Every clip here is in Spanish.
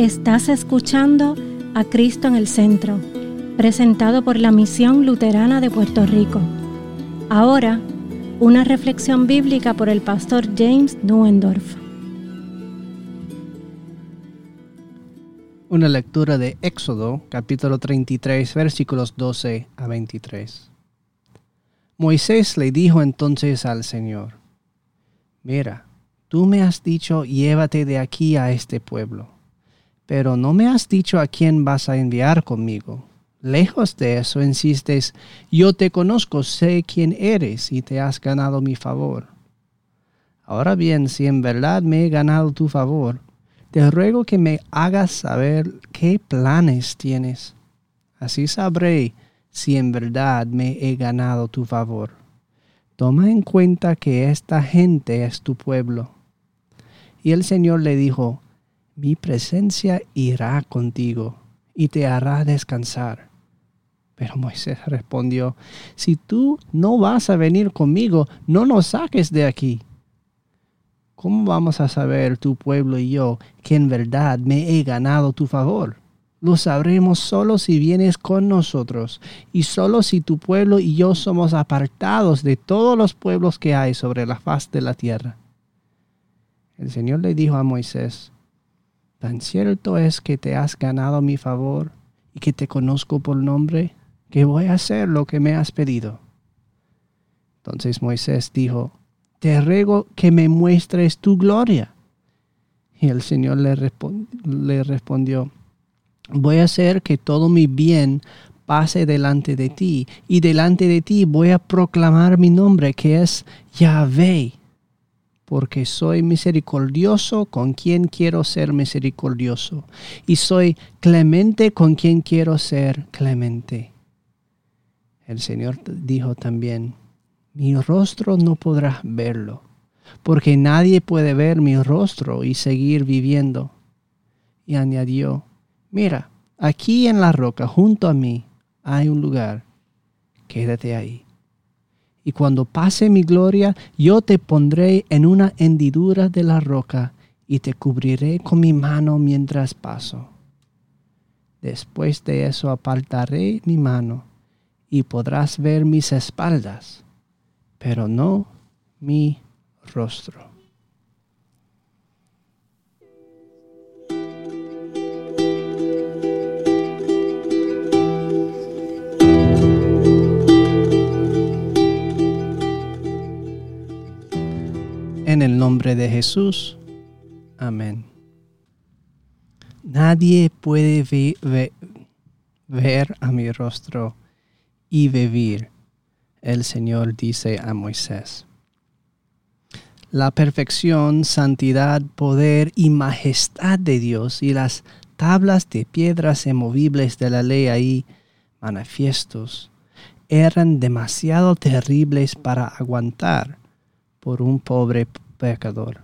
Estás escuchando a Cristo en el Centro, presentado por la Misión Luterana de Puerto Rico. Ahora, una reflexión bíblica por el pastor James Nuendorf. Una lectura de Éxodo, capítulo 33, versículos 12 a 23. Moisés le dijo entonces al Señor, Mira, tú me has dicho, llévate de aquí a este pueblo pero no me has dicho a quién vas a enviar conmigo. Lejos de eso, insistes, yo te conozco, sé quién eres y te has ganado mi favor. Ahora bien, si en verdad me he ganado tu favor, te ruego que me hagas saber qué planes tienes. Así sabré si en verdad me he ganado tu favor. Toma en cuenta que esta gente es tu pueblo. Y el Señor le dijo, mi presencia irá contigo y te hará descansar. Pero Moisés respondió, si tú no vas a venir conmigo, no nos saques de aquí. ¿Cómo vamos a saber tu pueblo y yo que en verdad me he ganado tu favor? Lo sabremos solo si vienes con nosotros y solo si tu pueblo y yo somos apartados de todos los pueblos que hay sobre la faz de la tierra. El Señor le dijo a Moisés, Tan cierto es que te has ganado mi favor y que te conozco por nombre, que voy a hacer lo que me has pedido. Entonces Moisés dijo, Te ruego que me muestres tu gloria. Y el Señor le, respondió, Voy a hacer que todo mi bien pase delante de ti, y delante de ti voy a proclamar mi nombre, que es Yahvé porque soy misericordioso con quien quiero ser misericordioso, y soy clemente con quien quiero ser clemente. El Señor dijo también, mi rostro no podrás verlo, porque nadie puede ver mi rostro y seguir viviendo. Y añadió, mira, aquí en la roca junto a mí hay un lugar, quédate ahí y cuando pase mi gloria, yo te pondré en una hendidura de la roca y te cubriré con mi mano mientras paso. Después de eso apartaré mi mano y podrás ver mis espaldas, pero no mi rostro. En el nombre de Jesús. Amén. Nadie puede ver a mi rostro y vivir, el Señor dice a Moisés. La perfección, santidad, poder y majestad de Dios y las tablas de piedras emovibles de la ley ahí manifiestos eran demasiado terribles para aguantar por un pobre pecador.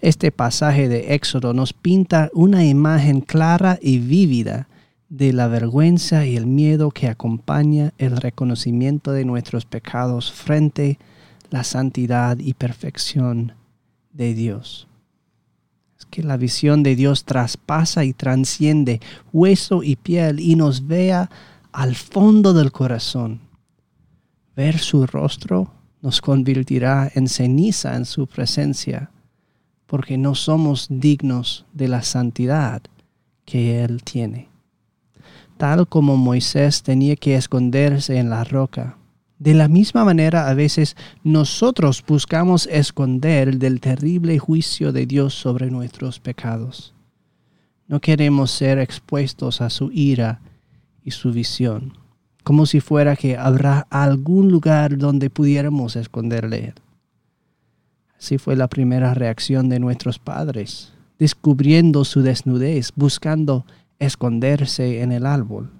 Este pasaje de Éxodo nos pinta una imagen clara y vívida de la vergüenza y el miedo que acompaña el reconocimiento de nuestros pecados frente a la santidad y perfección de Dios. Es que la visión de Dios traspasa y transciende hueso y piel y nos vea al fondo del corazón. Ver su rostro nos convertirá en ceniza en su presencia, porque no somos dignos de la santidad que Él tiene. Tal como Moisés tenía que esconderse en la roca, de la misma manera a veces nosotros buscamos esconder del terrible juicio de Dios sobre nuestros pecados. No queremos ser expuestos a su ira y su visión como si fuera que habrá algún lugar donde pudiéramos esconderle. Así fue la primera reacción de nuestros padres, descubriendo su desnudez, buscando esconderse en el árbol.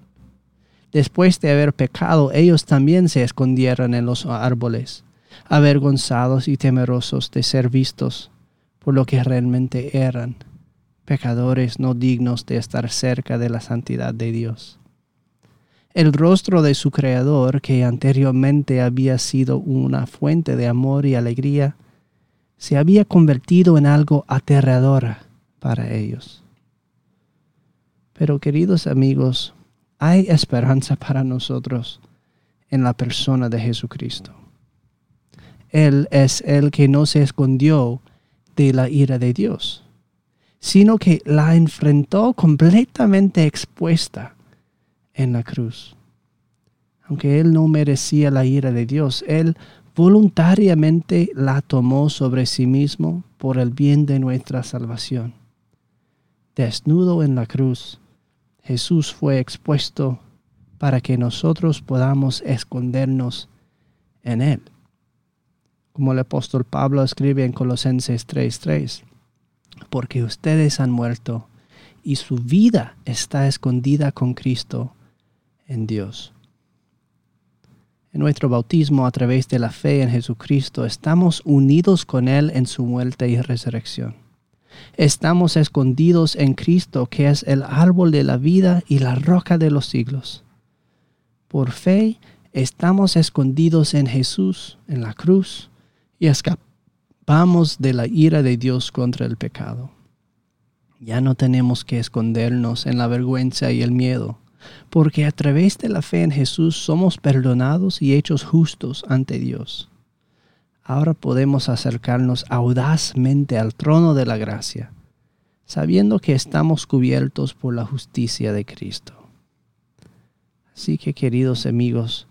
Después de haber pecado, ellos también se escondieron en los árboles, avergonzados y temerosos de ser vistos por lo que realmente eran, pecadores no dignos de estar cerca de la santidad de Dios. El rostro de su Creador, que anteriormente había sido una fuente de amor y alegría, se había convertido en algo aterrador para ellos. Pero queridos amigos, hay esperanza para nosotros en la persona de Jesucristo. Él es el que no se escondió de la ira de Dios, sino que la enfrentó completamente expuesta en la cruz. Aunque él no merecía la ira de Dios, él voluntariamente la tomó sobre sí mismo por el bien de nuestra salvación. Desnudo en la cruz, Jesús fue expuesto para que nosotros podamos escondernos en Él. Como el apóstol Pablo escribe en Colosenses 3:3, porque ustedes han muerto y su vida está escondida con Cristo en Dios. En nuestro bautismo a través de la fe en Jesucristo estamos unidos con Él en su muerte y resurrección. Estamos escondidos en Cristo, que es el árbol de la vida y la roca de los siglos. Por fe estamos escondidos en Jesús, en la cruz, y escapamos de la ira de Dios contra el pecado. Ya no tenemos que escondernos en la vergüenza y el miedo, porque a través de la fe en Jesús somos perdonados y hechos justos ante Dios. Ahora podemos acercarnos audazmente al trono de la gracia, sabiendo que estamos cubiertos por la justicia de Cristo. Así que queridos amigos,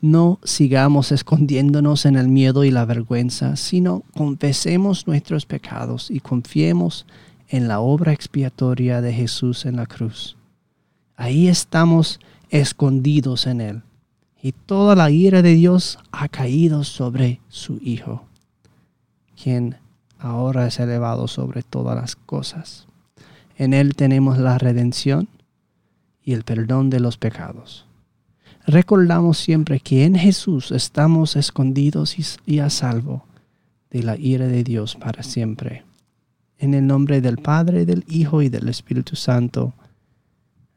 no sigamos escondiéndonos en el miedo y la vergüenza, sino confesemos nuestros pecados y confiemos en la obra expiatoria de Jesús en la cruz. Ahí estamos escondidos en Él. Y toda la ira de Dios ha caído sobre su Hijo, quien ahora es elevado sobre todas las cosas. En Él tenemos la redención y el perdón de los pecados. Recordamos siempre que en Jesús estamos escondidos y, a salvo de la ira de Dios para siempre. En el nombre del Padre, del Hijo y del Espíritu Santo.